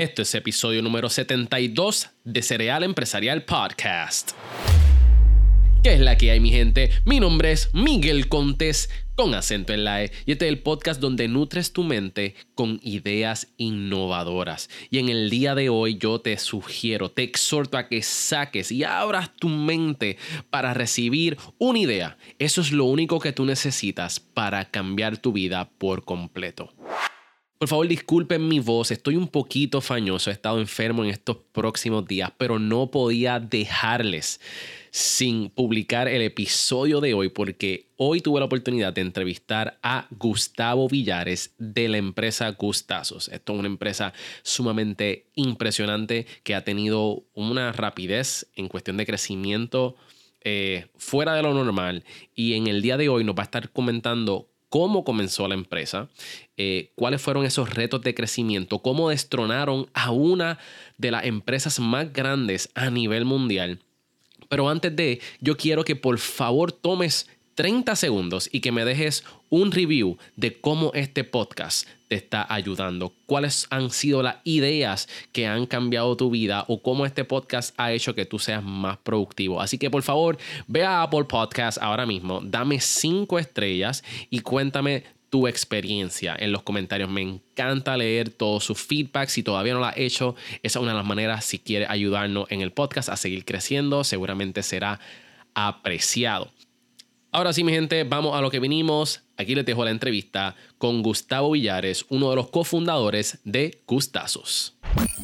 Esto es episodio número 72 de Cereal Empresarial Podcast. ¿Qué es la que hay, mi gente? Mi nombre es Miguel Contés, con acento en la E, y este es el podcast donde nutres tu mente con ideas innovadoras. Y en el día de hoy yo te sugiero, te exhorto a que saques y abras tu mente para recibir una idea. Eso es lo único que tú necesitas para cambiar tu vida por completo. Por favor, disculpen mi voz, estoy un poquito fañoso, he estado enfermo en estos próximos días, pero no podía dejarles sin publicar el episodio de hoy porque hoy tuve la oportunidad de entrevistar a Gustavo Villares de la empresa Gustazos. Esto es una empresa sumamente impresionante que ha tenido una rapidez en cuestión de crecimiento eh, fuera de lo normal. Y en el día de hoy nos va a estar comentando cómo comenzó la empresa, eh, cuáles fueron esos retos de crecimiento, cómo destronaron a una de las empresas más grandes a nivel mundial. Pero antes de, yo quiero que por favor tomes 30 segundos y que me dejes un review de cómo este podcast te está ayudando, cuáles han sido las ideas que han cambiado tu vida o cómo este podcast ha hecho que tú seas más productivo. Así que por favor, ve a Apple Podcast ahora mismo, dame 5 estrellas y cuéntame tu experiencia en los comentarios. Me encanta leer todo su feedback. Si todavía no lo has hecho, esa es una de las maneras si quieres ayudarnos en el podcast a seguir creciendo. Seguramente será apreciado. Ahora sí, mi gente, vamos a lo que vinimos. Aquí les dejo la entrevista con Gustavo Villares, uno de los cofundadores de Gustazos.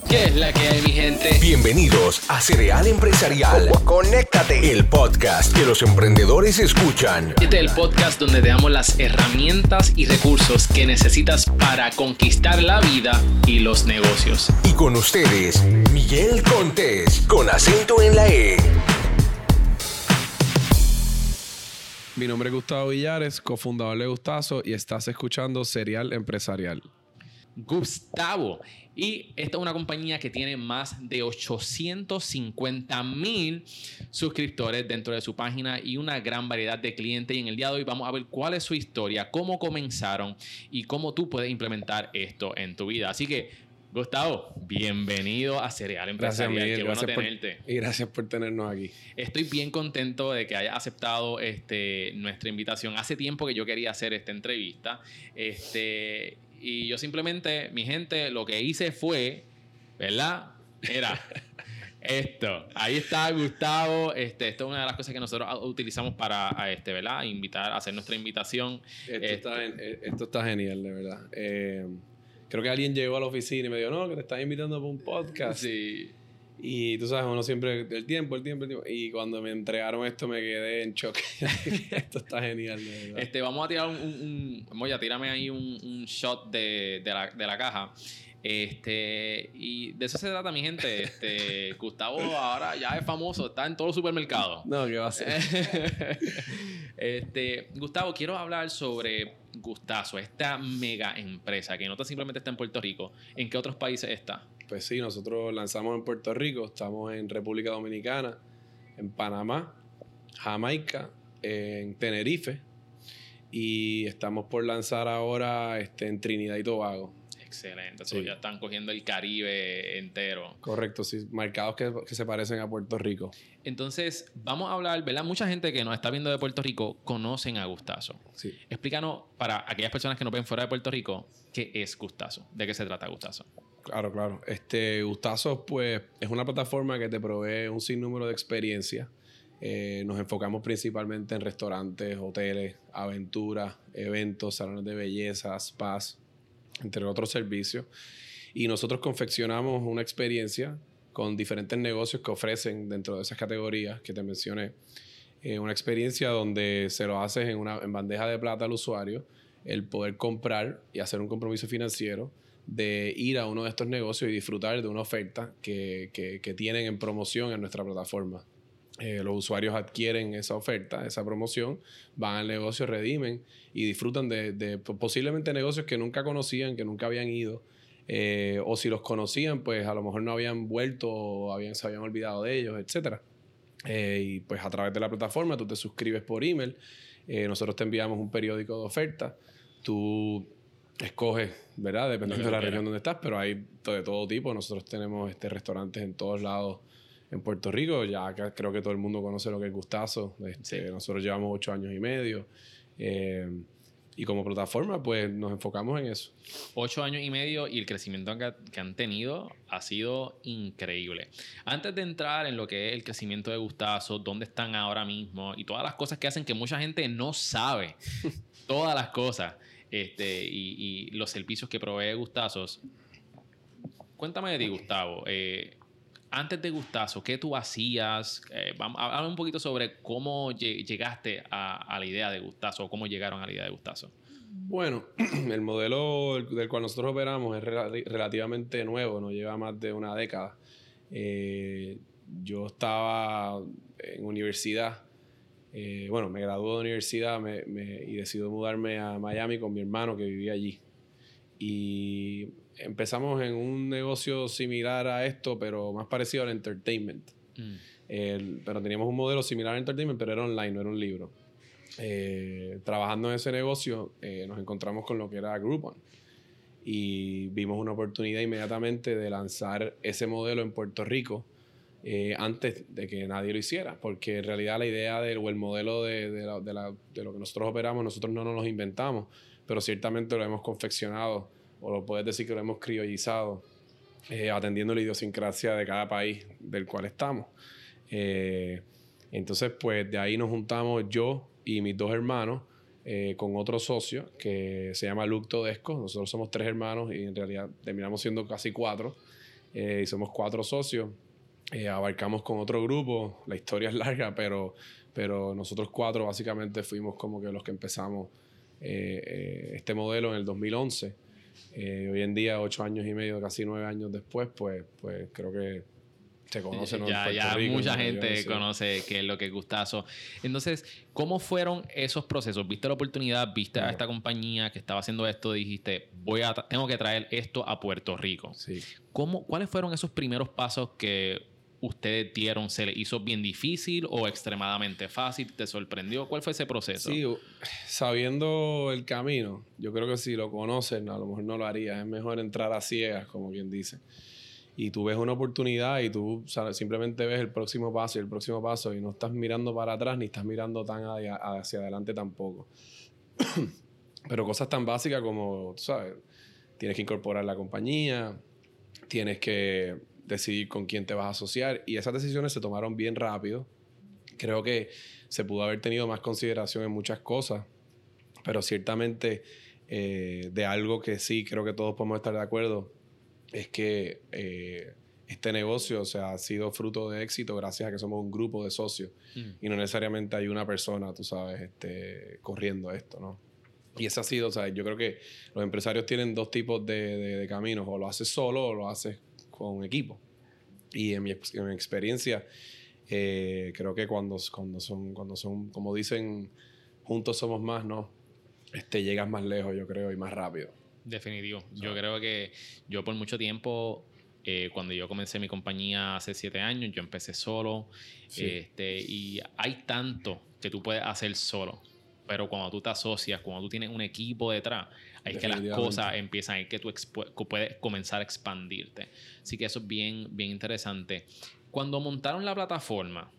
¿Qué es la que hay, mi gente? Bienvenidos a Cereal Empresarial. Conéctate. El podcast que los emprendedores escuchan. Este es el podcast donde te damos las herramientas y recursos que necesitas para conquistar la vida y los negocios. Y con ustedes, Miguel Contés, con acento en la E. Mi nombre es Gustavo Villares, cofundador de Gustazo, y estás escuchando Serial Empresarial. Gustavo. Y esta es una compañía que tiene más de 850 mil suscriptores dentro de su página y una gran variedad de clientes. Y en el día de hoy vamos a ver cuál es su historia, cómo comenzaron y cómo tú puedes implementar esto en tu vida. Así que Gustavo, bienvenido a Cereal Empresarial. Gracias, Qué bueno gracias tenerte. Por, y gracias por tenernos aquí. Estoy bien contento de que hayas aceptado este, nuestra invitación. Hace tiempo que yo quería hacer esta entrevista. Este, y yo simplemente, mi gente, lo que hice fue, ¿verdad? Era esto. Ahí está Gustavo. Este, esto es una de las cosas que nosotros utilizamos para este, ¿verdad? Invitar, hacer nuestra invitación. Esto, Este, está, esto está genial, de verdad. Eh, creo que alguien llegó a la oficina y me dijo, no, que te están invitando para un podcast. Sí. Y tú sabes, uno siempre, el tiempo, el tiempo, el tiempo. Y cuando me entregaron esto me quedé en shock. esto está genial, de verdad. Este, vamos a tirar un, un, un vamos a tírame ahí un, un shot de, de, la, de la caja. Este, y de eso se trata, mi gente. Este, Gustavo ahora ya es famoso, está en todos los supermercados. No, ¿qué va a ser? este, Gustavo, quiero hablar sobre Gustazo, esta mega empresa que no simplemente está en Puerto Rico. ¿En qué otros países está? Pues sí, nosotros lanzamos en Puerto Rico, estamos en República Dominicana, en Panamá, Jamaica, en Tenerife y estamos por lanzar ahora este, en Trinidad y Tobago. Excelente, sí. ya están cogiendo el Caribe entero. Correcto, sí, mercados que, que, se parecen a Puerto Rico. Entonces, vamos a hablar, ¿verdad? Mucha gente que nos está viendo de Puerto Rico conocen a Gustazo. Sí. Explícanos, para aquellas personas que nos ven fuera de Puerto Rico, ¿qué es Gustazo? ¿De qué se trata Gustazo? Claro, claro. Este, Gustazo, pues, es una plataforma que te provee un sinnúmero de experiencias. Eh, nos enfocamos principalmente en restaurantes, hoteles, aventuras, eventos, salones de belleza, spas, entre otros servicios. Y nosotros confeccionamos una experiencia con diferentes negocios que ofrecen dentro de esas categorías que te mencioné. Eh, una experiencia donde se lo haces en, una, bandeja de plata al usuario, el poder comprar y hacer un compromiso financiero de ir a uno de estos negocios y disfrutar de una oferta que, que tienen en promoción en nuestra plataforma. Eh, los usuarios adquieren esa oferta, esa promoción, van al negocio, redimen y disfrutan de, de posiblemente negocios que nunca conocían, que nunca habían ido. Eh, o si los conocían, pues a lo mejor no habían vuelto o habían, se habían olvidado de ellos, etc. Eh, y pues a través de la plataforma tú te suscribes por email, nosotros te enviamos un periódico de oferta, tú escoge, ¿verdad? Dependiendo de la región donde estás, pero hay de todo tipo. Nosotros tenemos este, restaurantes en todos lados en Puerto Rico. Ya creo que todo el mundo conoce lo que es Gustazo. Este, Nosotros llevamos ocho años y medio. Eh, y como plataforma, pues nos enfocamos en eso. Ocho años y medio y el crecimiento que, han tenido ha sido increíble. Antes de entrar en lo que es el crecimiento de Gustazo, dónde están ahora mismo y todas las cosas que hacen que mucha gente no sabe, todas las cosas este, y, los servicios que provee Gustazos. Cuéntame de ti, Gustavo. Eh, antes de Gustazo, ¿qué tú hacías? Eh, un poquito sobre cómo llegaste a, la idea de Gustazo o cómo llegaron a la idea de Gustazo. Bueno, el modelo del cual nosotros operamos es relativamente nuevo, no lleva más de una década. Eh, yo estaba en universidad, eh, bueno, me gradué de universidad y decidí mudarme a Miami con mi hermano que vivía allí. Y empezamos en un negocio similar a esto, pero más parecido al entertainment. Mm. pero teníamos un modelo similar al entertainment, pero era online, no era un libro. Eh, trabajando en ese negocio, eh, nos encontramos con lo que era Groupon. Y vimos una oportunidad inmediatamente de lanzar ese modelo en Puerto Rico eh, antes de que nadie lo hiciera, porque en realidad la idea del, o el modelo de, de, la, de, la, de, lo que nosotros operamos, nosotros no nos lo inventamos, pero ciertamente lo hemos confeccionado o lo puedes decir que lo hemos criollizado, eh, atendiendo la idiosincrasia de cada país del cual estamos. Eh, entonces, pues de ahí nos juntamos yo y mis dos hermanos eh, con otro socio que se llama Luke Todesco. Nosotros somos tres hermanos y en realidad terminamos siendo casi cuatro. y somos cuatro socios. abarcamos con otro grupo. La historia es larga, pero, pero nosotros cuatro básicamente fuimos como que los que empezamos este modelo en el 2011. Eh, hoy en día, ocho años y medio, casi nueve años después, pues, pues creo que se conoce. ¿no? Ya, ya mucha gente conoce qué es lo que es Gustazo. Entonces, ¿cómo fueron esos procesos? ¿Viste la oportunidad? ¿Viste a esta compañía que estaba haciendo esto? Dijiste, voy a tengo que traer esto a Puerto Rico. Sí. ¿Cómo, ¿Cuáles fueron esos primeros pasos que ustedes dieron? ¿Se les hizo bien difícil o extremadamente fácil? ¿Te sorprendió? ¿Cuál fue ese proceso? Sí, sabiendo el camino, yo creo que si lo conocen, a lo mejor no lo harías. Es mejor entrar a ciegas, como quien dice. Y tú ves una oportunidad y tú simplemente ves el próximo paso y el próximo paso y no estás mirando para atrás ni estás mirando tan hacia, adelante tampoco. Pero cosas tan básicas como, tú sabes, tienes que incorporar la compañía, tienes que decidir con quién te vas a asociar y esas decisiones se tomaron bien rápido. Creo que se pudo haber tenido más consideración en muchas cosas, pero ciertamente eh, de algo que sí creo que todos podemos estar de acuerdo es que eh, este negocio o sea, ha sido fruto de éxito gracias a que somos un grupo de socios mm. y no necesariamente hay una persona, tú sabes, este, corriendo esto, ¿no? Y ese ha sido, o sea, yo creo que los empresarios tienen dos tipos de, de caminos, o lo haces solo o lo haces con equipo. Y en mi, experiencia, eh, creo que cuando, cuando, son, cuando son, como dicen, juntos somos más, ¿no? Este, llegas más lejos, yo creo, y más rápido. Definitivo. Yo creo que yo por mucho tiempo, eh, cuando yo comencé mi compañía hace siete años, yo empecé solo. Este, y hay tanto que tú puedes hacer solo. Pero cuando tú te asocias, cuando tú tienes un equipo detrás, ahí es que las cosas empiezan, ahí que tú puedes comenzar a expandirte. Así que eso es bien, bien interesante. Cuando montaron la plataforma,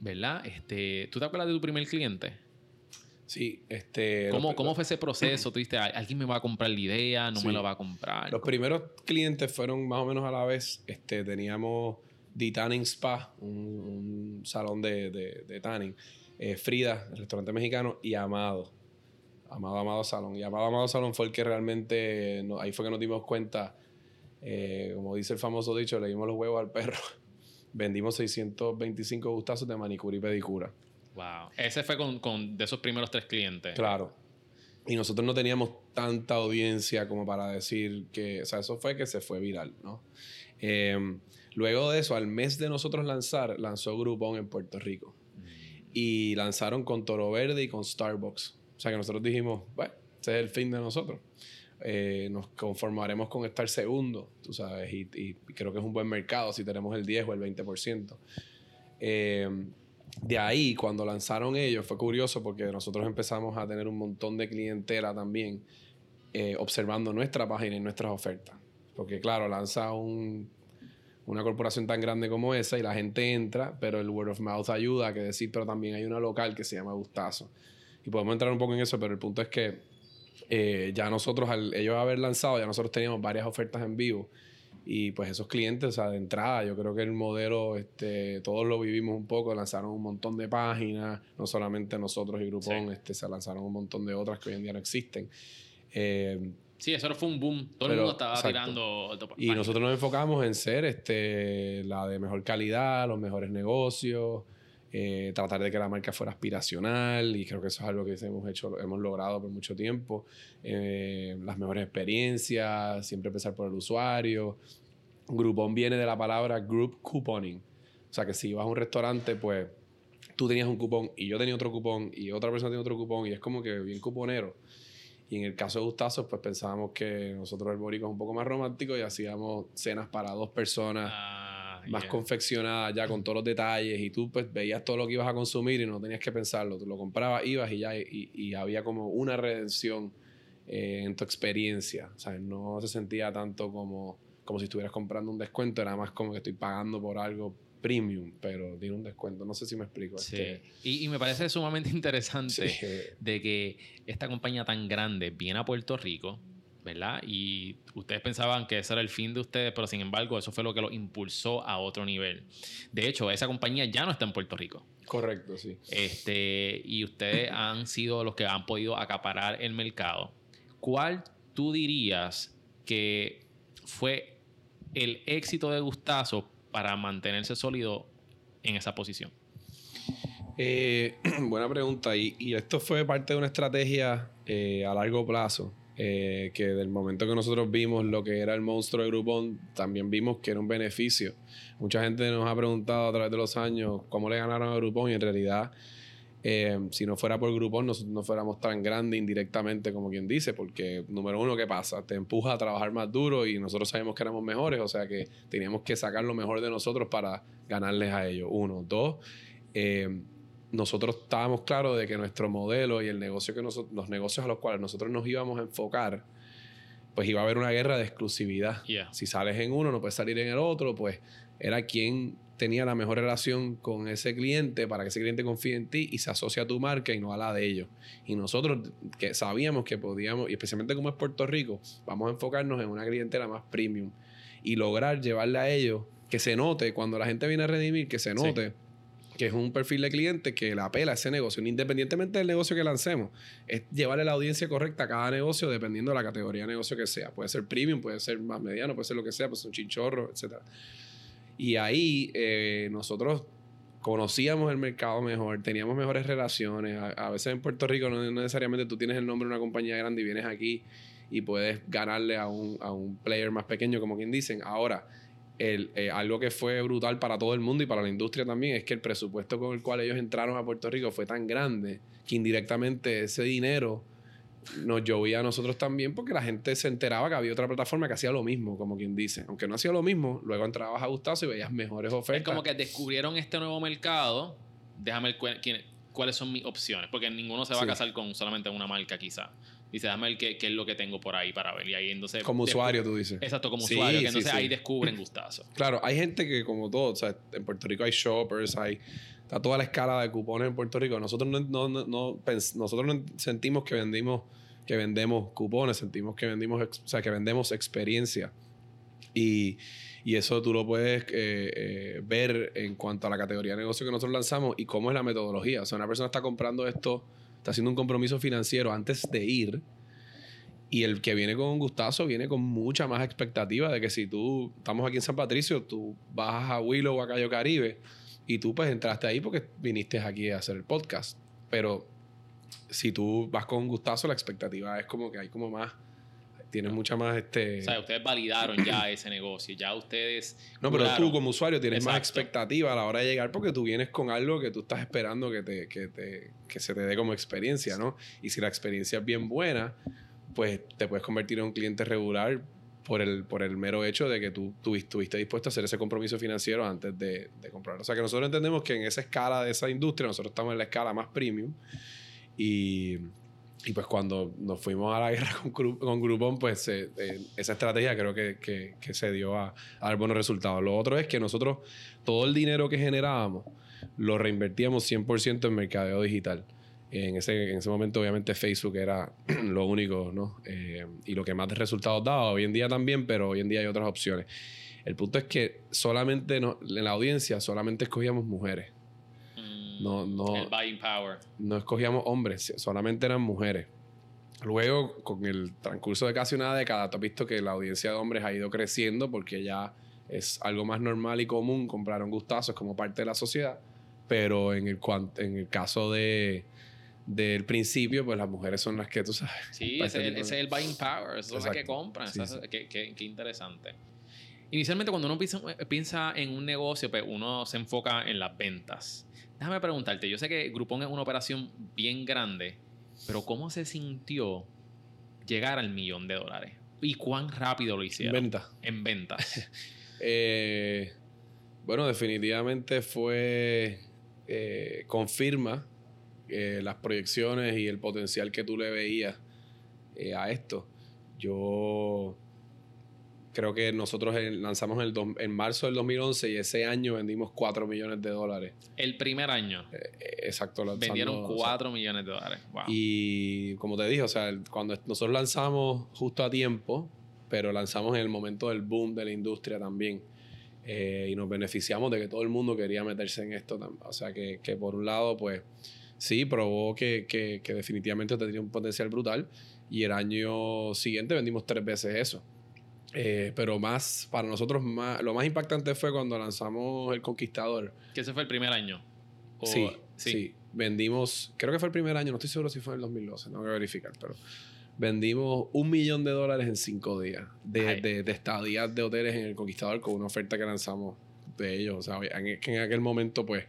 ¿verdad? Este, ¿Tú te acuerdas de tu primer cliente? Sí, este... ¿Cómo, ¿Cómo fue ese proceso? ¿Tú dijiste, alguien me va a comprar la idea, no me lo va a comprar? Los primeros clientes fueron más o menos a la vez. Este, teníamos The Tanning Spa, un, salón de, de, de tanning eh, Frida, el restaurante mexicano, y Amado. Amado, Amado Salón. Y Amado, Amado Salón fue el que realmente, ahí fue que nos dimos cuenta, eh, como dice el famoso dicho, le dimos los huevos al perro. Vendimos 625 gustazos de manicura y pedicura. Wow. Ese fue con, de esos primeros tres clientes. Claro. Y nosotros no teníamos tanta audiencia como para decir que, o sea, eso fue que se fue viral, ¿no? Eh, luego de eso, al mes de nosotros lanzar, lanzó Groupon en Puerto Rico y lanzaron con Toro Verde y con Starbucks. O sea que nosotros dijimos, bueno, ese es el fin de nosotros. Eh, nos conformaremos con estar segundo, tú sabes, y, creo que es un buen mercado si tenemos el 10 o el 20%. Eh, de ahí, cuando lanzaron ellos, fue curioso porque nosotros empezamos a tener un montón de clientela también eh, observando nuestra página y nuestras ofertas. Porque claro, lanza un, una corporación tan grande como esa y la gente entra, pero el word of mouth ayuda que decir, pero también hay una local que se llama Gustazo. Y podemos entrar un poco en eso, pero el punto es que eh, ya nosotros, al ellos haber lanzado, ya nosotros teníamos varias ofertas en vivo. Y pues esos clientes, o sea, de entrada, yo creo que el modelo, este, todos lo vivimos un poco, lanzaron un montón de páginas, no solamente nosotros y Groupon, este, se lanzaron un montón de otras que hoy en día no existen. Eh, Sí, eso fue un boom. Todo el mundo estaba tirando. Y nosotros nos enfocamos en ser este, la de mejor calidad, los mejores negocios, eh, tratar de que la marca fuera aspiracional y creo que eso es algo que hemos hecho, hemos logrado por mucho tiempo. Eh, las mejores experiencias, siempre empezar por el usuario. Groupon viene de la palabra group couponing. O sea que si vas a un restaurante, pues tú tenías un cupón y yo tenía otro cupón y otra persona tenía otro cupón y es como que bien cuponero. Y en el caso de Gustazos, pues pensábamos que nosotros el Borico un poco más romántico y hacíamos cenas para dos personas ah, más confeccionadas ya con todos los detalles y tú pues veías todo lo que ibas a consumir y no tenías que pensarlo. Tú lo comprabas, ibas y ya y, había como una redención eh, en tu experiencia. O sea, no se sentía tanto como, como si estuvieras comprando un descuento, era más como que estoy pagando por algo premium, pero tiene un descuento. No sé si me explico. Sí. Y, me parece sumamente interesante de que esta compañía tan grande viene a Puerto Rico, ¿verdad? Y ustedes pensaban que ese era el fin de ustedes, pero sin embargo, eso fue lo que lo impulsó a otro nivel. De hecho, esa compañía ya no está en Puerto Rico. Correcto, sí. Este, y ustedes han sido los que han podido acaparar el mercado. ¿Cuál tú dirías que fue el éxito de Gustazo para mantenerse sólido en esa posición? Eh, buena pregunta. Y, esto fue parte de una estrategia eh, a largo plazo. Eh, que del momento que nosotros vimos lo que era el monstruo de Groupon, también vimos que era un beneficio. Mucha gente nos ha preguntado a través de los años cómo le ganaron a Groupon y en realidad eh, si no fuera por Groupon, nosotros no fuéramos tan grandes indirectamente como quien dice, porque número uno, ¿qué pasa? Te empuja a trabajar más duro y nosotros sabemos que éramos mejores, o sea que teníamos que sacar lo mejor de nosotros para ganarles a ellos. Uno. Dos, eh, nosotros estábamos claros de que nuestro modelo y el negocio que nosotros, los negocios a los cuales nosotros nos íbamos a enfocar, pues iba a haber una guerra de exclusividad. Si sales en uno, no puedes salir en el otro, pues era quien tenía la mejor relación con ese cliente para que ese cliente confíe en ti y se asocie a tu marca y no a la de ellos. Y nosotros que sabíamos que podíamos, y especialmente como es Puerto Rico, vamos a enfocarnos en una clientela más premium y lograr llevarle a ellos que se note cuando la gente viene a redimir, que se note. Que es un perfil de cliente que le apela a ese negocio, independientemente del negocio que lancemos, es llevarle la audiencia correcta a cada negocio dependiendo de la categoría de negocio que sea. Puede ser premium, puede ser más mediano, puede ser lo que sea, puede ser un chinchorro, etcétera. Y ahí eh, nosotros conocíamos el mercado mejor, teníamos mejores relaciones. A, veces en Puerto Rico no, necesariamente tú tienes el nombre de una compañía grande y vienes aquí y puedes ganarle a un, a un player más pequeño, como quien dicen. Ahora, el, eh, algo que fue brutal para todo el mundo y para la industria también es que el presupuesto con el cual ellos entraron a Puerto Rico fue tan grande que indirectamente ese dinero nos llovía a nosotros también porque la gente se enteraba que había otra plataforma que hacía lo mismo, como quien dice. Aunque no hacía lo mismo, luego entrabas a Gustazo y veías mejores ofertas. Es como que descubrieron este nuevo mercado. Déjame ver cuáles son mis opciones. Porque ninguno se va a casar con solamente una marca, quizá. Dice, déjame ver qué, es lo que tengo por ahí para ver. Y ahí entonces. Como usuario, tú dices. Exacto, como usuario. Que entonces ahí descubren Gustazo. Claro, hay gente que, como todo, o sea, en Puerto Rico hay shoppers, hay. Está toda la escala de cupones en Puerto Rico. Nosotros no, no, no, nosotros no sentimos que vendimos que vendemos cupones, sentimos que vendimos, o sea, que vendemos experiencia. Y, y eso tú lo puedes eh, eh, ver en cuanto a la categoría de negocio que nosotros lanzamos y cómo es la metodología. O sea, una persona está comprando esto, está haciendo un compromiso financiero antes de ir. Y el que viene con un gustazo viene con mucha más expectativa de que si tú estamos aquí en San Patricio, tú vas a Willow o a Cayo Caribe y tú pues entraste ahí porque viniste aquí a hacer el podcast. Pero si tú vas con un gustazo, la expectativa es como que hay como más tienes mucha más este o sea ustedes validaron ya ese negocio ya ustedes no pero tú como usuario tienes más expectativa a la hora de llegar porque tú vienes con algo que tú estás esperando que te que te que se te dé como experiencia no y si la experiencia es bien buena pues te puedes convertir en un cliente regular por el, por el mero hecho de que tú, tú estuviste dispuesto a hacer ese compromiso financiero antes de, de comprar. O sea que nosotros entendemos que en esa escala de esa industria, nosotros estamos en la escala más premium y, y pues cuando nos fuimos a la guerra con, con Groupon, pues eh, eh, esa estrategia creo que, que- que se dio a, a dar buenos resultados. Lo otro es que nosotros todo el dinero que generábamos lo reinvertíamos 100% en mercadeo digital. En ese, en ese momento obviamente Facebook era lo único, ¿no? Eh, y lo que más resultados daba. Hoy en día también, pero hoy en día hay otras opciones. El punto es que solamente no- en la audiencia solamente escogíamos mujeres. No, no. El buying power. No escogíamos hombres, solamente eran mujeres. Luego, con el transcurso de casi una década, tú has visto que la audiencia de hombres ha ido creciendo porque ya es algo más normal y común comprar un gustazo como parte de la sociedad. Pero en el, en el caso de, del principio, pues las mujeres son las que tú sabes. Sí, ese, es el- tipo de- ese es el buying power. Es lo que compran. Sí. Qué, qué- qué interesante. Inicialmente, cuando uno piensa, piensa en un negocio, pues uno se enfoca en las ventas. Déjame preguntarte, yo sé que Groupon es una operación bien grande, pero ¿cómo se sintió llegar al millón de dólares? ¿Y cuán rápido lo hicieron? Venta. En ventas. Eh, bueno, definitivamente fue. eh, confirma eh, las proyecciones y el potencial que tú le veías eh, a esto. Yo creo que nosotros en- lanzamos el dos- en marzo del 2011 y ese año vendimos 4 millones de dólares. el primer año Eh, exacto. lanzando- vendieron o sea, 4 millones de dólares. Wow. Y como te dije, o sea, cuando nosotros lanzamos justo a tiempo, pero lanzamos en el momento del boom de la industria también. Eh, y nos beneficiamos de que todo el mundo quería meterse en esto. O sea, que, que por un lado, pues sí, probó que, que, que definitivamente tenía un potencial brutal. Y el año siguiente vendimos tres veces eso. Eh, pero más, para nosotros, más, lo más impactante fue cuando lanzamos El Conquistador. que ese fue el primer año. O- Sí, sí, Vendimos, creo que fue el primer año, no estoy seguro si fue en el 2012, no voy a verificar, pero vendimos un millón de dólares en cinco días de, de, de estadías de hoteles en el Conquistador con una oferta que lanzamos de ellos. O sea, en, que en aquel momento, pues,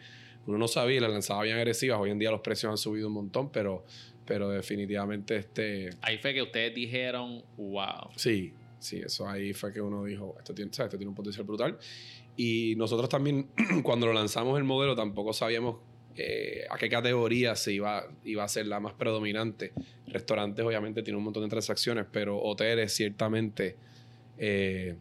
uno no sabía, las lanzaba bien agresivas. Hoy en día los precios han subido un montón, pero, pero definitivamente este. Ahí fue que ustedes dijeron, wow. Sí, sí, eso ahí fue que uno dijo, esto tiene, ¿sabes? esto tiene un potencial brutal. Y nosotros también, cuando lo lanzamos el modelo, tampoco sabíamos eh, a qué categoría se iba, iba a ser la más predominante. Restaurantes obviamente tienen un montón de transacciones, pero hoteles ciertamente... eh,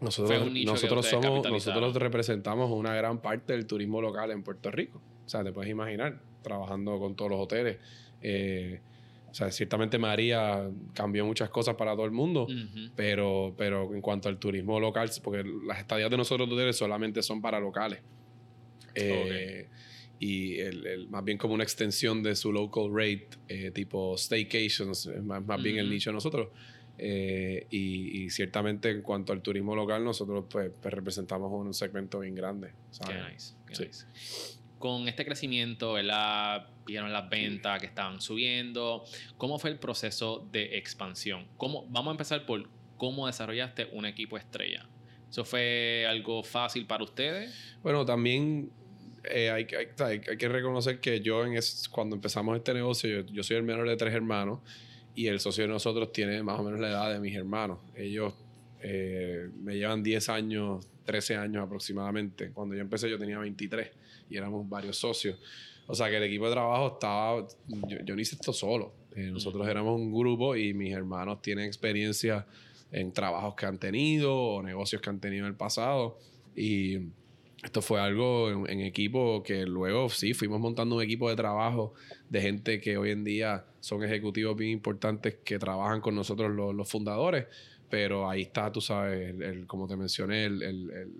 nosotros, nosotros somos, nosotros representamos una gran parte del turismo local en Puerto Rico. O sea, te puedes imaginar, trabajando con todos los hoteles. Eh, o sea, ciertamente María cambió muchas cosas para todo el mundo. Pero, pero en cuanto al turismo local, porque las estadías de nosotros solamente son para locales. Eh, Y el, el- más bien como una extensión de su local rate, eh, tipo staycations, más, más bien el nicho de nosotros. Eh, y, y ciertamente en cuanto al turismo local, nosotros pues, pues, representamos un segmento bien grande. Qué ¿sabes? nice, qué Sí. nice. Con este crecimiento, ¿verdad? Vieron las ventas que estaban subiendo. ¿Cómo fue el proceso de expansión? ¿Cómo, vamos a empezar por cómo desarrollaste un equipo estrella. ¿Eso fue algo fácil para ustedes? Bueno, también eh, hay, hay- hay que reconocer que yo en es, cuando empezamos este negocio, yo, yo soy el menor de tres hermanos y el socio de nosotros tiene más o menos la edad de mis hermanos. Ellos eh, me llevan 10 años, 13 años aproximadamente. Cuando yo empecé yo tenía 23 y éramos varios socios. O sea que el equipo de trabajo estaba, yo, yo no hice esto solo. Eh, nosotros éramos un grupo y mis hermanos tienen experiencia en trabajos que han tenido o negocios que han tenido en el pasado. Y esto fue algo en, en equipo que luego sí fuimos montando un equipo de trabajo de gente que hoy en día son ejecutivos bien importantes que trabajan con nosotros los, los fundadores. Pero ahí está, tú sabes, el, el- como te mencioné, el, el- el,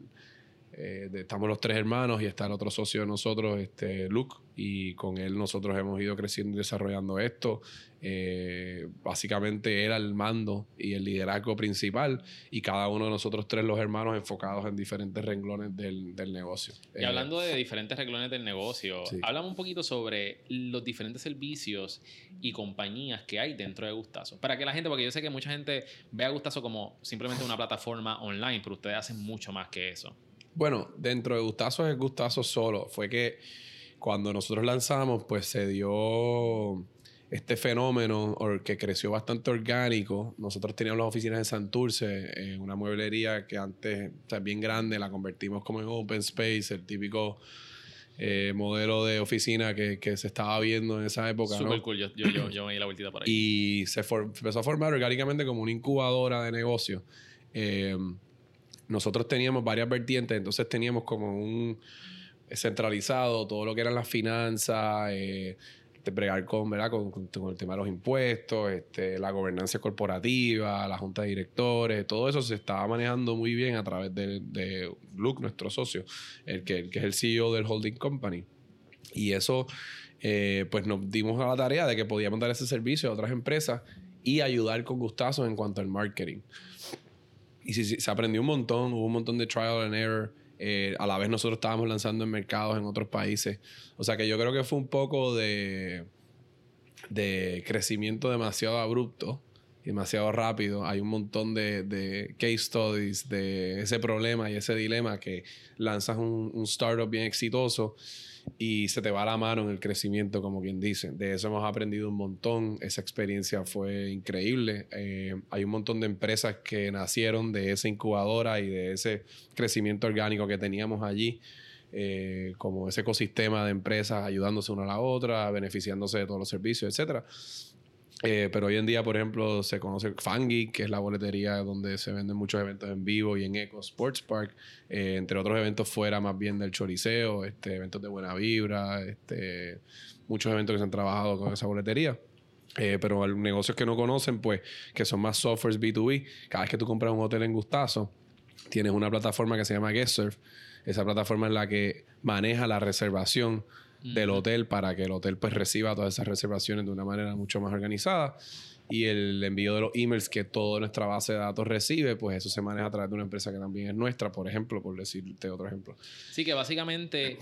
eh, estamos los tres hermanos y está el otro socio de nosotros, este, Luke, y con él nosotros hemos ido creciendo y desarrollando esto. Eh, básicamente era el mando y el liderazgo principal y cada uno de nosotros tres, los hermanos, enfocados en diferentes renglones del, del negocio. Y Eh, hablando de diferentes renglones del negocio, Sí. háblame un poquito sobre los diferentes servicios y compañías que hay dentro de Gustazo. Para que la gente, porque yo sé que mucha gente ve a Gustazo como simplemente una plataforma online, pero ustedes hacen mucho más que eso. Bueno, dentro de Gustazo es Gustazo solo. Fue que cuando nosotros lanzamos, pues se dio este fenómeno or- que creció bastante orgánico. Nosotros teníamos las oficinas en Santurce, en una mueblería que antes, o sea, bien grande, la convertimos como en open space, el típico eh, modelo de oficina que, que, se estaba viendo en esa época. Súper cool, yo, yo, yo, yo, me di la vueltita por ahí. Y se empezó a formar orgánicamente como una incubadora de negocios. Eh, nosotros teníamos varias vertientes, entonces teníamos como un centralizado todo lo que eran las finanzas, eh, bregar con, ¿verdad? Con, el tema de los impuestos, este, la gobernanza corporativa, la junta de directores, todo eso se estaba manejando muy bien a través de, Luke, nuestro socio, el que, el que es el CEO del holding company. Y eso, eh, pues nos dimos a la tarea de que podíamos dar ese servicio a otras empresas y ayudar con gustazos en cuanto al marketing. Y se aprendió un montón, hubo un montón de trial and error. Eh, a la vez nosotros estábamos lanzando en mercados en otros países. O sea que yo creo que fue un poco de, de crecimiento demasiado abrupto, demasiado rápido. Hay un montón de, de, case studies de ese problema y ese dilema que lanzas un, un startup bien exitoso y se te va la mano en el crecimiento, como quien dice. De eso hemos aprendido un montón. Esa experiencia fue increíble. Eh, hay un montón de empresas que nacieron de esa incubadora y de ese crecimiento orgánico que teníamos allí. Eh, como ese ecosistema de empresas ayudándose una a la otra, beneficiándose de todos los servicios, etcétera. Eh, pero hoy en día, por ejemplo, se conoce Fangi, que es la boletería donde se venden muchos eventos en vivo y en Eco Sports Park, eh, entre otros eventos fuera más bien del choriceo, este, eventos de buena vibra, este, muchos eventos que se han trabajado con esa boletería. Eh, pero negocios que no conocen, pues, que son más softwares B2B, cada vez que tú compras un hotel en Gustazo, tienes una plataforma que se llama GuestServe. Esa plataforma es la que maneja la reservación del hotel para que el hotel pues reciba todas esas reservaciones de una manera mucho más organizada y el envío de los emails que toda nuestra base de datos recibe, pues eso se maneja a través de una empresa que también es nuestra, por ejemplo, por decirte otro ejemplo. Sí, que básicamente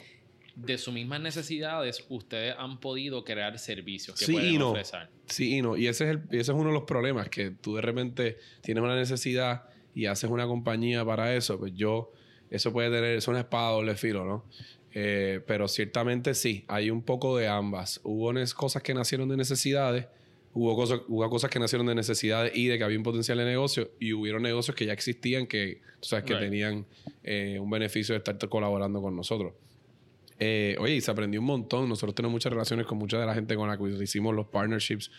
de sus mismas necesidades ustedes han podido crear servicios que sí pueden y no. ofrecer. Sí y no. Y ese es, el, ese es uno de los problemas, que tú de repente tienes una necesidad y haces una compañía para eso, pues yo, eso puede tener, es una espada doble filo, ¿no? Eh, pero ciertamente sí, hay un poco de ambas. Hubo cosas que nacieron de necesidades, hubo cosas, hubo cosas que nacieron de necesidades y de que había un potencial de negocio, y hubieron negocios que ya existían que, tú sabes, que Right. tenían eh, un beneficio de estar colaborando con nosotros. Eh, oye, y se aprendió un montón. Nosotros tenemos muchas relaciones con mucha de la gente con la que hicimos los partnerships.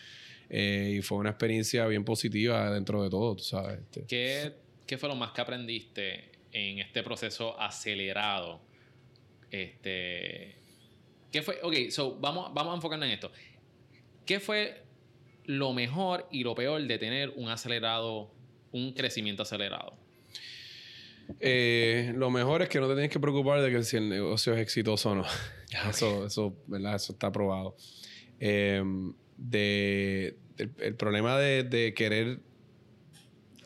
eh, y fue una experiencia bien positiva dentro de todo, tú sabes. Este. ¿Qué, ¿Qué fue lo más que aprendiste en este proceso acelerado? Este, ¿Qué fue? Ok, so vamos, vamos a enfocarnos en esto. ¿Qué fue lo mejor y lo peor de tener un acelerado, un crecimiento acelerado? Eh, lo mejor es que no te tienes que preocupar de que si el negocio es exitoso o no. Eso, eso, ¿verdad? Eso está probado. Eh, de, el, el problema de, de querer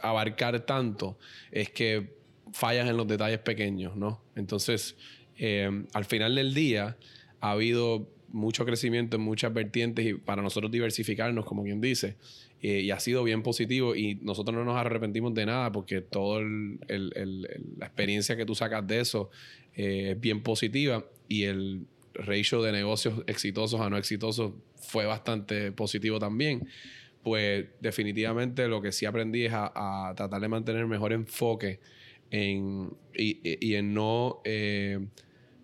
abarcar tanto es que fallas en los detalles pequeños, ¿no? Entonces, eh, al final del día, ha habido mucho crecimiento en muchas vertientes y para nosotros diversificarnos, como quien dice, eh, y ha sido bien positivo y nosotros no nos arrepentimos de nada porque toda la experiencia que tú sacas de eso eh, es bien positiva y el ratio de negocios exitosos a no exitosos fue bastante positivo también. Pues definitivamente lo que sí aprendí es a, tratar de mantener mejor enfoque en, y, en no,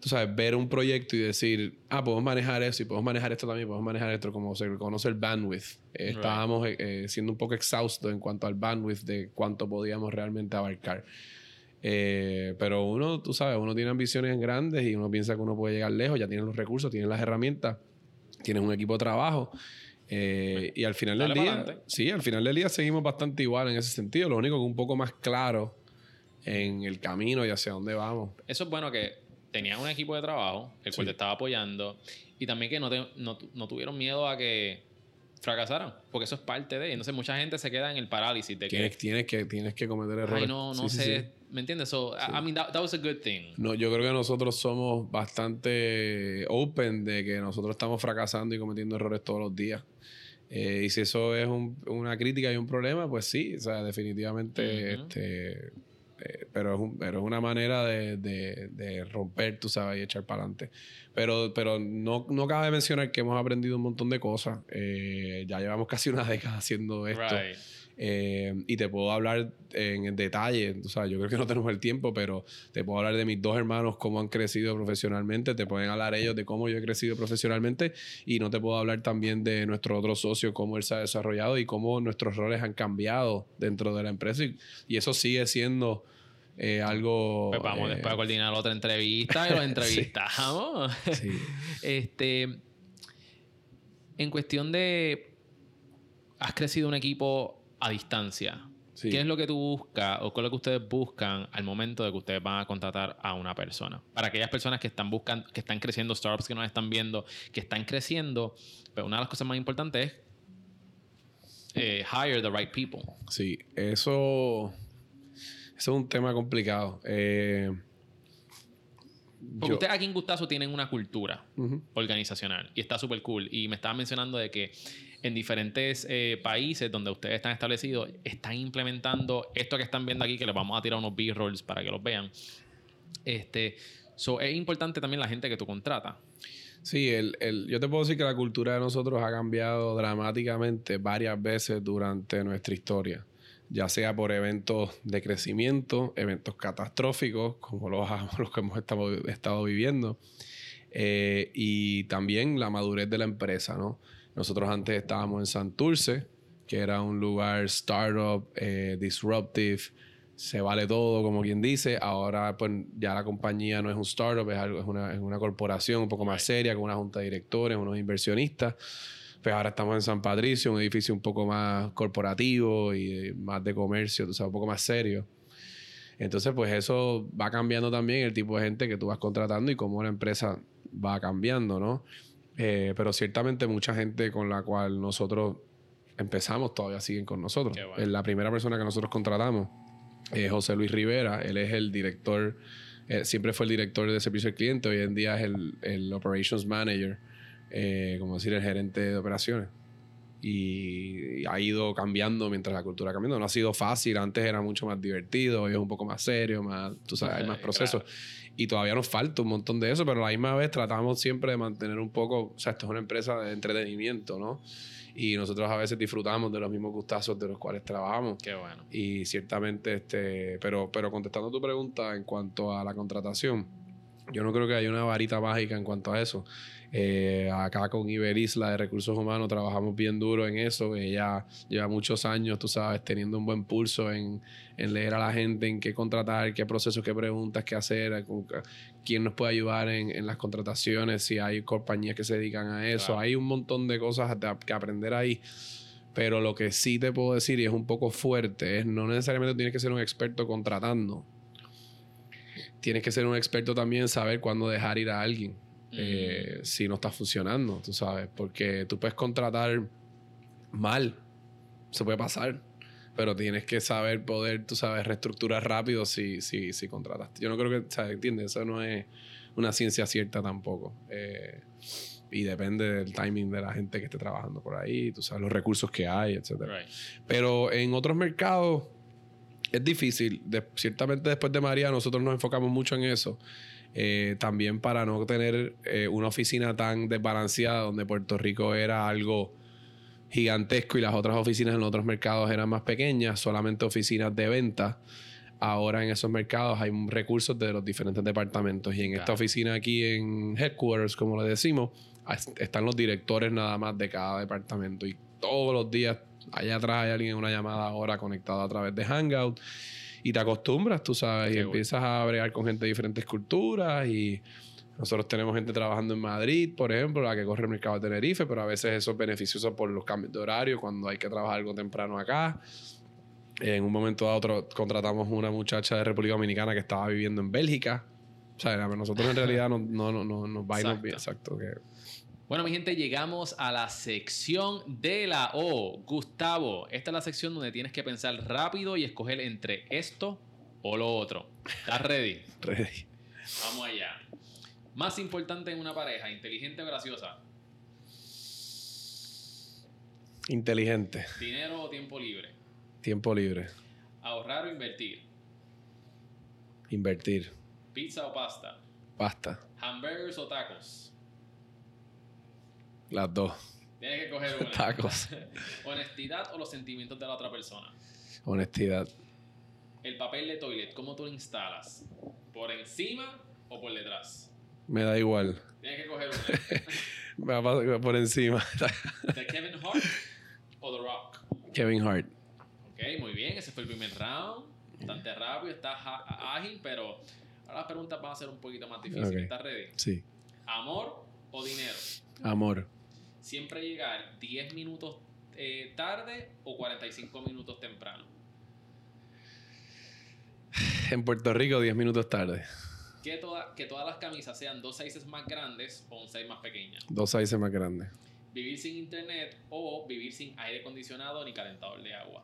tú sabes, ver un proyecto y decir, ah, podemos manejar eso y podemos manejar esto también, podemos manejar esto, como se conoce el bandwidth. Eh, Right. Estábamos eh, eh, siendo un poco exhaustos en cuanto al bandwidth de cuánto podíamos realmente abarcar. Eh, pero uno, tú sabes, uno tiene ambiciones grandes y uno piensa que uno puede llegar lejos, ya tiene los recursos, tiene las herramientas, tienes un equipo de trabajo. eh, y al final del día, sí, al final del día seguimos bastante igual en ese sentido. Lo único que un poco más claro en el camino y hacia dónde vamos. Eso es bueno que tenían un equipo de trabajo, el cual Sí. te estaba apoyando, y también que no, te- no, no tuvieron miedo a que fracasaran, porque eso es parte de. Entonces, mucha gente se queda en el parálisis de que. Tienes, tienes, que, tienes que cometer errores. Ay, no, no Sí, sé. sí. ¿Me entiendes? So, I- mean, that, that was a good thing. No, yo creo que nosotros somos bastante open de que nosotros estamos fracasando y cometiendo errores todos los días. Eh, y si eso es un- una crítica y un problema, pues sí, o sea, definitivamente, este, eh, pero, es un- pero es una manera de, de- de romper, tú sabes, y echar para adelante. Pero, pero no, no cabe mencionar que hemos aprendido un montón de cosas. Eh, ya llevamos casi una década haciendo esto. Right. Eh, y te puedo hablar en detalle, o sea, yo creo que no tenemos el tiempo, pero te puedo hablar de mis dos hermanos, cómo han crecido profesionalmente, te pueden hablar ellos de cómo yo he crecido profesionalmente y no te puedo hablar también de nuestro otro socio, cómo él se ha desarrollado y cómo nuestros roles han cambiado dentro de la empresa y, y eso sigue siendo... Eh, algo. Pues vamos eh, después a coordinar otra entrevista y lo entrevistamos. sí. este. En cuestión de. Has crecido un equipo a distancia. Sí. ¿Qué es lo que tú buscas o qué es lo que ustedes buscan al momento de que ustedes van a contratar a una persona? Para aquellas personas que están buscando, que están creciendo, startups que nos están viendo, que están creciendo, pero una de las cosas más importantes es eh, hire the right people. Sí, eso es un tema complicado. Eh, Porque ustedes aquí en Gustazo tienen una cultura organizacional y está súper cool. Y me estaba mencionando de que en diferentes eh, países donde ustedes están establecidos están implementando esto que están viendo aquí, que les vamos a tirar unos B-rolls para que los vean. Este, so, es importante también la gente que tú contratas. Sí, el, el- yo te puedo decir que la cultura de nosotros ha cambiado dramáticamente varias veces durante nuestra historia, ya sea por eventos de crecimiento, eventos catastróficos, como los, los que hemos estado, estado viviendo, eh, y también la madurez de la empresa, ¿no? Nosotros antes estábamos en Santurce, que era un lugar startup, eh, disruptive, se vale todo, como quien dice. Ahora, pues ya la compañía no es un startup, es, algo, es, una, es una corporación un poco más seria, con una junta de directores, unos inversionistas. Pues ahora estamos en San Patricio, un edificio un poco más corporativo y eh, más de comercio, o sea, un poco más serio. Entonces, pues eso va cambiando también el tipo de gente que tú vas contratando y cómo la empresa va cambiando, ¿no? Eh, pero ciertamente mucha gente con la cual nosotros empezamos todavía siguen con nosotros. Bueno. Eh, La primera persona que nosotros contratamos es José Luis Rivera. Él es el director, eh, siempre fue el director de servicio al cliente, hoy en día es el, el operations manager, eh, como decir, el gerente de operaciones. Y ha ido cambiando mientras la cultura ha cambiado. No ha sido fácil, antes era mucho más divertido, hoy es un poco más serio, más, tú sabes, hay más procesos. Y todavía nos falta un montón de eso, pero a la misma vez tratamos siempre de mantener un poco, o sea, esto es una empresa de entretenimiento, ¿no? Y nosotros a veces disfrutamos de los mismos gustazos de los cuales trabajamos. Qué bueno. Y ciertamente, este, pero, pero contestando tu pregunta en cuanto a la contratación, yo no creo que haya una varita mágica en cuanto a eso. Eh, acá con Iberisla de Recursos Humanos trabajamos bien duro en eso. Ella lleva muchos años, tú sabes, teniendo un buen pulso en, en leer a la gente, en qué contratar, qué procesos, qué preguntas, qué hacer, con- quién nos puede ayudar en, en las contrataciones, si hay compañías que se dedican a eso. Claro. Hay un montón de cosas que aprender ahí. Pero lo que sí te puedo decir, y es un poco fuerte, es no necesariamente tienes que ser un experto contratando. Tienes que ser un experto también en saber cuándo dejar ir a alguien eh, si no está funcionando, tú sabes. Porque tú puedes contratar mal, se puede pasar. Pero tienes que saber poder, tú sabes, reestructurar rápido si, si, si contratas. Yo no creo que, ¿sabes? ¿Entiendes? Eso no es una ciencia cierta tampoco. Eh, y depende del timing de la gente que esté trabajando por ahí, tú sabes, los recursos que hay, etcétera. Right. Pero en otros mercados es difícil. De- ciertamente después de María nosotros nos enfocamos mucho en eso. Eh, también para no tener eh, una oficina tan desbalanceada donde Puerto Rico era algo gigantesco y las otras oficinas en otros mercados eran más pequeñas, solamente oficinas de venta. Ahora en esos mercados hay recursos de los diferentes departamentos y en esta oficina aquí en headquarters, como le decimos, están los directores nada más de cada departamento y todos los días allá atrás hay alguien en una llamada ahora conectada a través de Hangout y te acostumbras, tú sabes, y Qué bueno. empiezas a bregar con gente de diferentes culturas y nosotros tenemos gente trabajando en Madrid, por ejemplo, la que corre el mercado de Tenerife, pero a veces eso es beneficioso por los cambios de horario cuando hay que trabajar algo temprano acá. En un momento dado otro, contratamos una muchacha de República Dominicana que estaba viviendo en Bélgica. O sea, nosotros en realidad no, no, no, no- nos va nos Exacto. viene. Exacto. que- Bueno, mi gente, llegamos a la sección de la O. Gustavo, esta es la sección donde tienes que pensar rápido y escoger entre esto o lo otro. ¿Estás ready? ready. Vamos allá. Más importante en una pareja, inteligente o graciosa. Inteligente. Dinero o tiempo libre. Tiempo libre. Ahorrar o invertir. Invertir. Pizza o pasta. Pasta. Hamburgers o tacos. Las dos. Tienes que coger una. Tacos. Honestidad o los sentimientos de la otra persona. Honestidad. El papel de toilet, ¿cómo tú lo instalas? ¿Por encima o por detrás? Me da igual. Tienes que coger una. Me va a pasar por encima. ¿De Kevin Hart o The Rock? Kevin Hart. Ok, muy bien. Ese fue el primer round. Bastante rápido, estás á- ágil, pero ahora las preguntas van a ser un poquito más difíciles. Ok. ¿Estás ready? Sí. ¿Amor o dinero? Amor. ¿Siempre llegar 10 minutos eh, tarde o 45 minutos temprano? En Puerto Rico, 10 minutos tarde. Que, toda- que todas las camisas sean dos sizes más grandes o un size más pequeña. Dos sizes más grandes. Vivir sin internet o vivir sin aire acondicionado ni calentador de agua.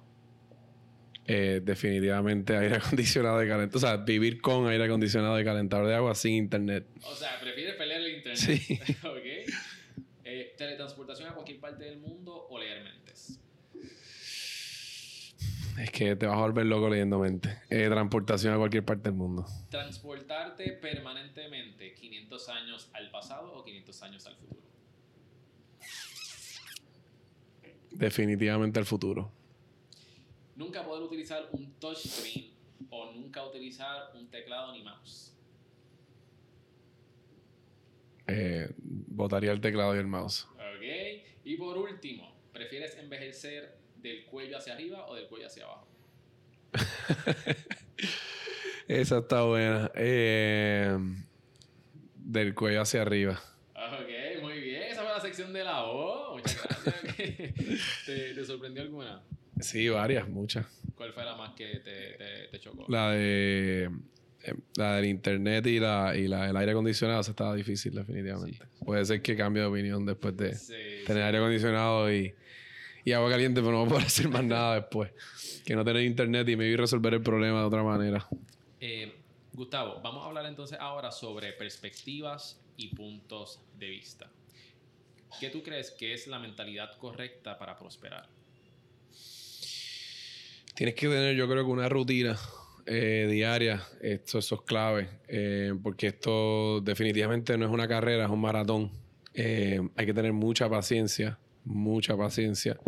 Eh, definitivamente aire acondicionado y calentador. O sea, vivir con aire acondicionado y calentador de agua sin internet. O sea, prefieres pelear el internet. Sí. ok. Teletransportación a cualquier parte del mundo o leer mentes. Es que te vas a volver loco leyendo mente. Eh, transportación a cualquier parte del mundo. Transportarte permanentemente 500 años al pasado o 500 años al futuro. Definitivamente el futuro. Nunca poder utilizar un touchscreen o nunca utilizar un teclado ni mouse. Eh, botaría el teclado y el mouse. Y por último, ¿prefieres envejecer del cuello hacia arriba o del cuello hacia abajo? Esa está buena. Eh, del cuello hacia arriba. Ok, muy bien. Esa fue la sección de la O. Muchas gracias. ¿Te, te sorprendió alguna? Sí, varias, muchas. ¿Cuál fue la más que te, te, te chocó? La de la del internet y la y la del aire acondicionado esa estaba difícil definitivamente. Puede ser que cambie de opinión después de Sí, tener aire acondicionado y, y agua caliente, pero no puedo hacer más nada después. Que no tener internet y me vi resolver el problema de otra manera. Eh, Gustavo, vamos a hablar entonces ahora sobre perspectivas y puntos de vista. ¿Qué tú crees que es la mentalidad correcta para prosperar? Tienes que tener, yo creo que una rutina eh, diaria. Esto, eso es clave. eh, porque esto definitivamente no es una carrera, es un maratón. Eh, hay que tener mucha paciencia, mucha paciencia.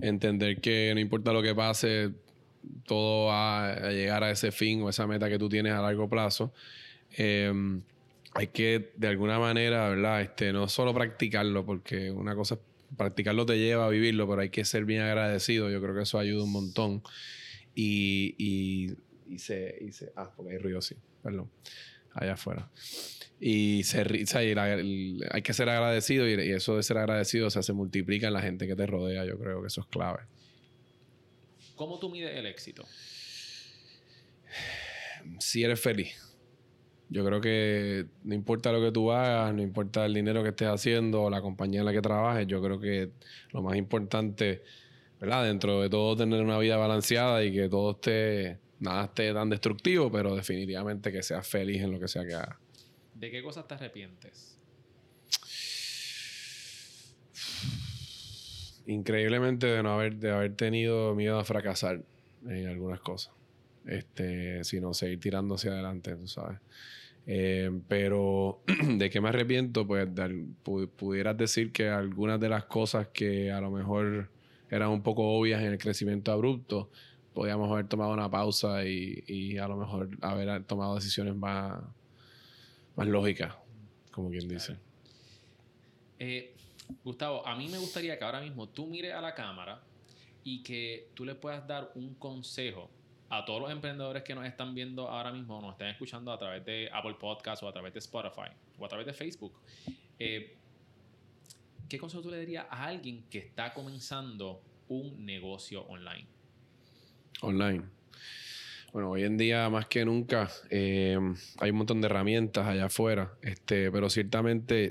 Entender que no importa lo que pase, todo va a llegar a ese fin o esa meta que tú tienes a largo plazo. Eh, hay que, de alguna manera, ¿verdad? Este, no solo practicarlo, porque una cosa es practicarlo te lleva a vivirlo, pero hay que ser bien agradecido. Yo creo que eso ayuda un montón. Y, y se, y se. Ah, porque hay ruido, sí. Perdón. Allá afuera. Y se, o sea, y la- el- hay que ser agradecido y, y eso de ser agradecido o sea, se multiplica en la gente que te rodea. Yo creo que eso es clave. ¿Cómo tú mides el éxito? si eres feliz. Yo creo que no importa lo que tú hagas, no importa el dinero que estés haciendo o la compañía en la que trabajes, yo creo que lo más importante, ¿verdad? Dentro de todo, tener una vida balanceada y que todo esté, nada esté tan destructivo, pero definitivamente que seas feliz en lo que sea que hagas. ¿De qué cosas te arrepientes? Increíblemente de no haber, de haber tenido miedo a fracasar en algunas cosas. Este, sino seguir tirando hacia adelante, tú sabes. Eh, pero de qué me arrepiento, pues de al- pu- pudieras decir que algunas de las cosas que a lo mejor eran un poco obvias en el crecimiento abrupto, podíamos haber tomado una pausa y, y a lo mejor haber tomado decisiones más, más lógicas, como quien dice. Eh, Gustavo, a mí me gustaría que ahora mismo tú mires a la cámara y que tú le puedas dar un consejo a todos los emprendedores que nos están viendo ahora mismo, nos están escuchando a través de Apple Podcast o a través de Spotify o a través de Facebook. Eh, ¿Qué consejo tú le darías a alguien que está comenzando un negocio online? Online. Bueno, hoy en día más que nunca eh, hay un montón de herramientas allá afuera, este, pero ciertamente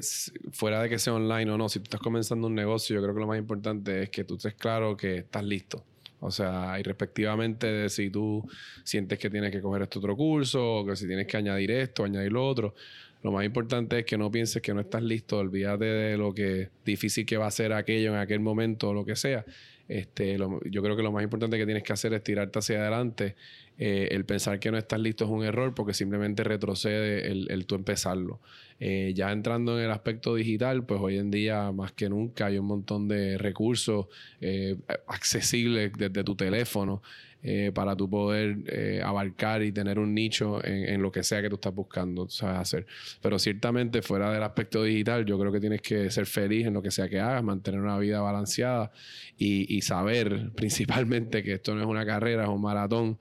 fuera de que sea online o no, si tú estás comenzando un negocio, yo creo que lo más importante es que tú estés claro que estás listo. O sea, y respectivamente de si tú sientes que tienes que coger este otro curso o que si tienes que añadir esto, añadir lo otro, lo más importante es que no pienses que no estás listo, olvídate de lo que difícil que va a ser aquello en aquel momento o lo que sea. Este, lo- yo creo que lo más importante que tienes que hacer es tirarte hacia adelante eh, el pensar que no estás listo es un error porque simplemente retrocede el, el tú empezarlo. Eh, ya entrando en el aspecto digital, pues hoy en día más que nunca hay un montón de recursos eh, accesibles desde tu teléfono para tu poder abarcar y tener un nicho en, lo que sea que tú estás buscando, sabes hacer. Pero ciertamente fuera del aspecto digital, yo creo que tienes que ser feliz en lo que sea que hagas, mantener una vida balanceada y, y saber principalmente que esto no es una carrera, es un maratón.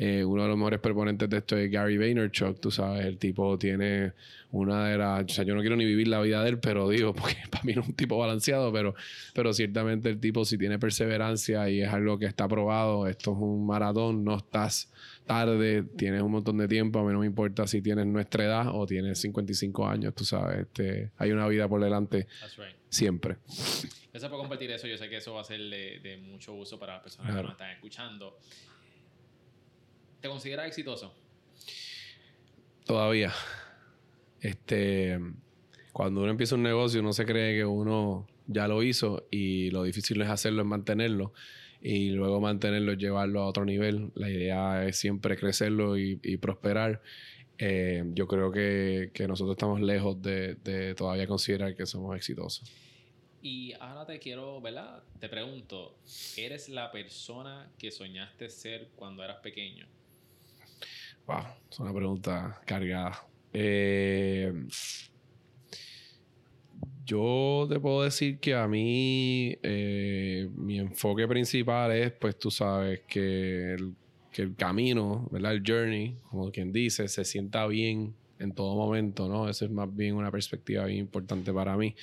Eh, uno de los mejores proponentes de esto es Gary Vaynerchuk, tú sabes, el tipo tiene una de las, o sea, yo no quiero ni vivir la vida de él, pero digo, porque para mí no es un tipo balanceado, pero, pero ciertamente el tipo si tiene perseverancia y es algo que está probado, esto es un maratón, no estás tarde, tienes un montón de tiempo, a mí no me importa si tienes nuestra edad o tienes 55 años, tú sabes, este, hay una vida por delante siempre. Gracias por compartir eso, yo sé que eso va a ser de, mucho uso para las personas que nos están escuchando. ¿Te consideras exitoso? Todavía. Este, cuando uno empieza un negocio, uno se cree que uno ya lo hizo y lo difícil es hacerlo, es mantenerlo y luego mantenerlo, llevarlo a otro nivel. La idea es siempre crecerlo y, prosperar. Eh, yo creo que, nosotros estamos lejos de, de, todavía considerar que somos exitosos. Y ahora te quiero, ¿verdad? Te pregunto, ¿eres la persona que soñaste ser cuando eras pequeño? Wow, es una pregunta cargada. Eh, yo te puedo decir que a mí eh, mi enfoque principal es, pues tú sabes, que el, que el camino, ¿verdad? El journey, como quien dice, se sienta bien en todo momento, ¿no? Esa es más bien una perspectiva bien importante para mí.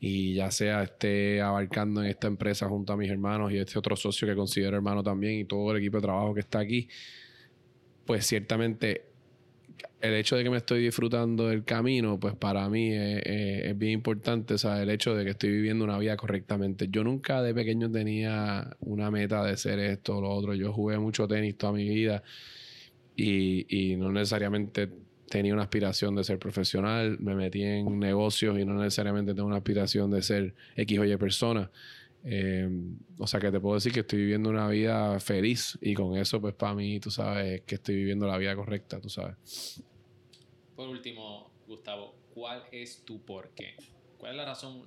Y ya sea esté abarcando en esta empresa junto a mis hermanos y este otro socio que considero hermano también y todo el equipo de trabajo que está aquí, pues ciertamente el hecho de que me estoy disfrutando del camino, pues para mí es, bien importante, o sea, el hecho de que estoy viviendo una vida correctamente. Yo nunca de pequeño tenía una meta de ser esto o lo otro. Yo jugué mucho tenis toda mi vida y, y no necesariamente tenía una aspiración de ser profesional. Me metí en negocios y no necesariamente tengo una aspiración de ser X o Y persona. Eh, o sea que te puedo decir que estoy viviendo una vida feliz y con eso pues para mí tú sabes que estoy viviendo la vida correcta, tú sabes. Por último, Gustavo, ¿cuál es tu por qué? ¿Cuál es la razón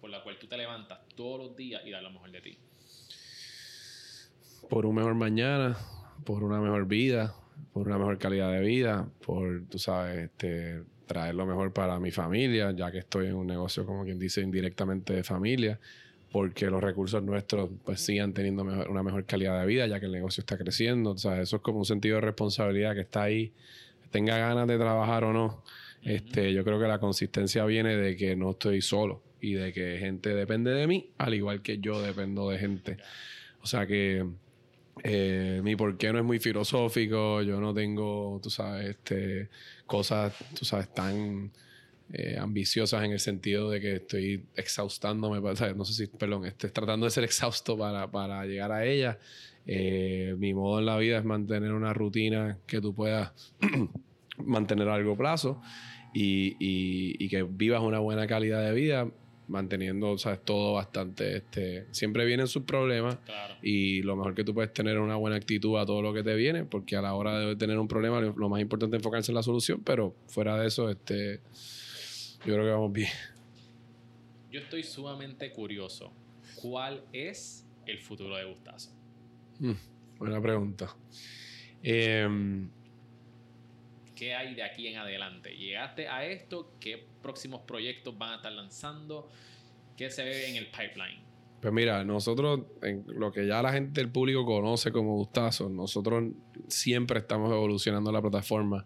por la cual tú te levantas todos los días y das lo mejor de ti? Por un mejor mañana, por una mejor vida, por una mejor calidad de vida, por, tú sabes, este, traer lo mejor para mi familia, ya que estoy en un negocio, como quien dice, indirectamente de familia porque los recursos nuestros pues sigan teniendo una mejor calidad de vida ya que el negocio está creciendo. O sea, eso es como un sentido de responsabilidad que está ahí, tenga ganas de trabajar o no. Este, yo creo que la consistencia viene de que no estoy solo y de que gente depende de mí, al igual que yo dependo de gente. O sea que eh, mi porqué no es muy filosófico, yo no tengo, tú sabes, este, cosas, tú sabes, tan eh, ambiciosas en el sentido de que estoy exhaustándome, no sé si, perdón, estoy tratando de ser exhausto para, para llegar a ella. Eh, mi modo en la vida es mantener una rutina que tú puedas mantener a largo plazo y, y, que vivas una buena calidad de vida manteniendo ¿sabes? todo bastante este siempre vienen sus problemas y lo mejor que tú puedes tener es una buena actitud a todo lo que te viene porque a la hora de tener un problema lo más importante es enfocarse en la solución pero fuera de eso este yo creo que vamos bien. Yo estoy sumamente curioso. ¿Cuál es el futuro de Gustazo? Mm, buena pregunta. Em, ¿Qué hay de aquí en adelante? ¿Llegaste a esto? ¿Qué próximos proyectos van a estar lanzando? ¿Qué se ve en el pipeline? Pues mira, nosotros, en lo que ya la gente del público conoce como Gustazo, nosotros siempre estamos evolucionando la plataforma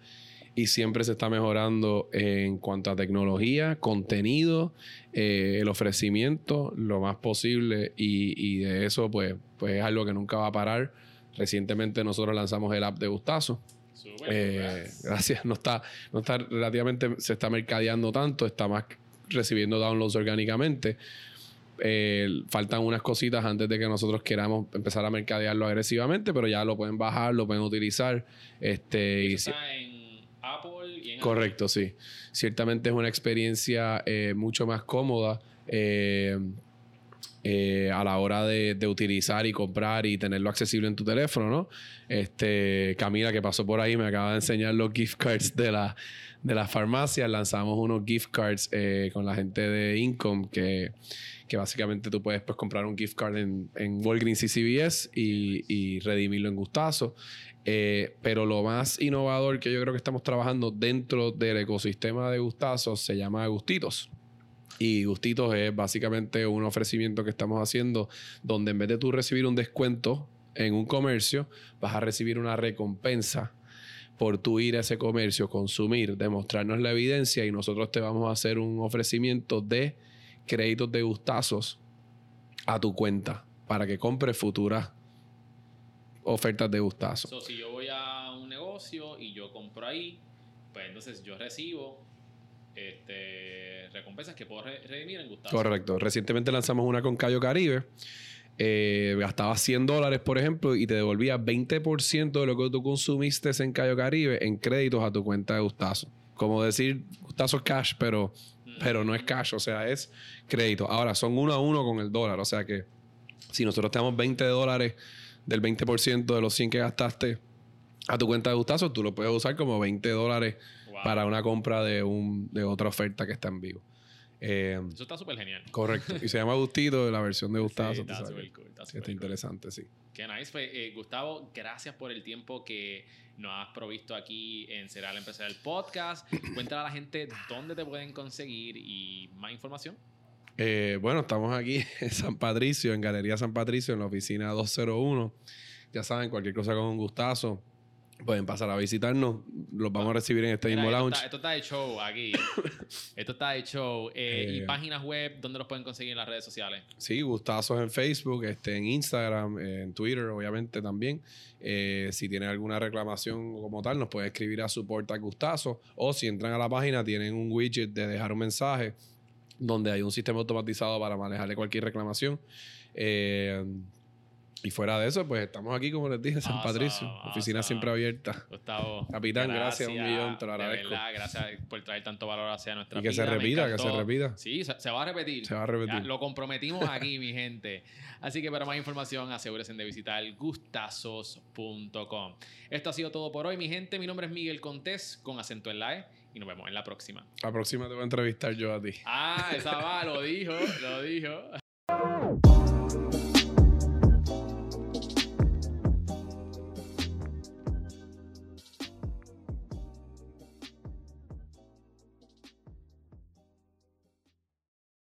y siempre se está mejorando en cuanto a tecnología, contenido, eh, el ofrecimiento, lo más posible y, de eso pues, pues es algo que nunca va a parar. Recientemente nosotros lanzamos el app de Gustazo. Eh, gracias. No está, no está relativamente, se está mercadeando tanto, está más recibiendo downloads orgánicamente. Eh, faltan unas cositas antes de que nosotros queramos empezar a mercadearlo agresivamente, pero ya lo pueden bajar, lo pueden utilizar. Este, y Correcto, sí. Ciertamente es una experiencia eh, mucho más cómoda. Eh, eh, a la hora de, utilizar y comprar y tenerlo accesible en tu teléfono, ¿no? Este, Camila, que pasó por ahí, me acaba de enseñar los gift cards de la, de las farmacias. Lanzamos unos gift cards con la gente de Income que, que básicamente tú puedes pues, comprar un gift card en, en Walgreens y CVS y, y redimirlo en Gustazo. Eh, pero lo más innovador que yo creo que estamos trabajando dentro del ecosistema de Gustazo se llama Gustitos. Y Gustitos es básicamente un ofrecimiento que estamos haciendo donde en vez de tú recibir un descuento en un comercio, vas a recibir una recompensa por tu ir a ese comercio, consumir, demostrarnos la evidencia y nosotros te vamos a hacer un ofrecimiento de créditos de gustazos a tu cuenta para que compres futuras ofertas de gustazos. So, si yo voy a un negocio y yo compro ahí, pues entonces yo recibo este, recompensas que puedo re redimir en Gustazo. Correcto. Recientemente lanzamos una con Cayo Caribe. Eh, gastabas 100 dólares, por ejemplo, y te devolvía 20% de lo que tú consumiste en Cayo Caribe en créditos a tu cuenta de Gustazo. Como decir Gustazo cash, pero. Pero no es cash, o sea, es crédito. Ahora, son uno a uno con el dólar, o sea que si nosotros te damos 20 dólares del 20% de los 100 que gastaste a tu cuenta de Gustazo, tú lo puedes usar como 20 dólares wow. para una compra de, un, de otra oferta que está en vivo. Eh, Eso está súper genial. Correcto. Y se llama Gustito, la versión de Gustazo. Sí, está súper cool. Está, está interesante, sí. Qué nice. Pues, eh, Gustavo, gracias por el tiempo que nos has provisto aquí en Cereal Empresarial Podcast. Cuéntale a la gente dónde te pueden conseguir y más información. Eh, bueno, estamos aquí en San Patricio, en Galería San Patricio, en la oficina 201. Ya saben, cualquier cosa con un gustazo, pueden pasar a visitarnos. Los vamos a recibir en este Mira, mismo esto lounge. Está, esto está de show aquí. esto está de show. Eh, Eh, y páginas web, ¿dónde los pueden conseguir en las redes sociales? Sí, gustazos en Facebook, este, en Instagram, en Twitter, obviamente también. Eh, si tienen alguna reclamación como tal, nos pueden escribir a support a Gustazo. O si entran a la página, tienen un widget de dejar un mensaje donde hay un sistema automatizado para manejarle cualquier reclamación. Eh, y fuera de eso, pues estamos aquí, como les dije, en San Awesome, Patricio. Oficina awesome. siempre abierta. Gustavo. Capitán, gracias, un millón, te lo de agradezco. verdad, gracias por traer tanto valor hacia nuestra Y que se vida, repita, que se repita. Sí, se, se va a repetir. Se va a repetir. Ya, lo comprometimos aquí, mi gente. Así que para más información, asegúrense de visitar gustazos.com. Esto ha sido todo por hoy, mi gente. Mi nombre es Miguel Contés, con acento en la E, y nos vemos en la próxima. La próxima te voy a entrevistar yo a ti. Ah, esa va, lo dijo, lo dijo.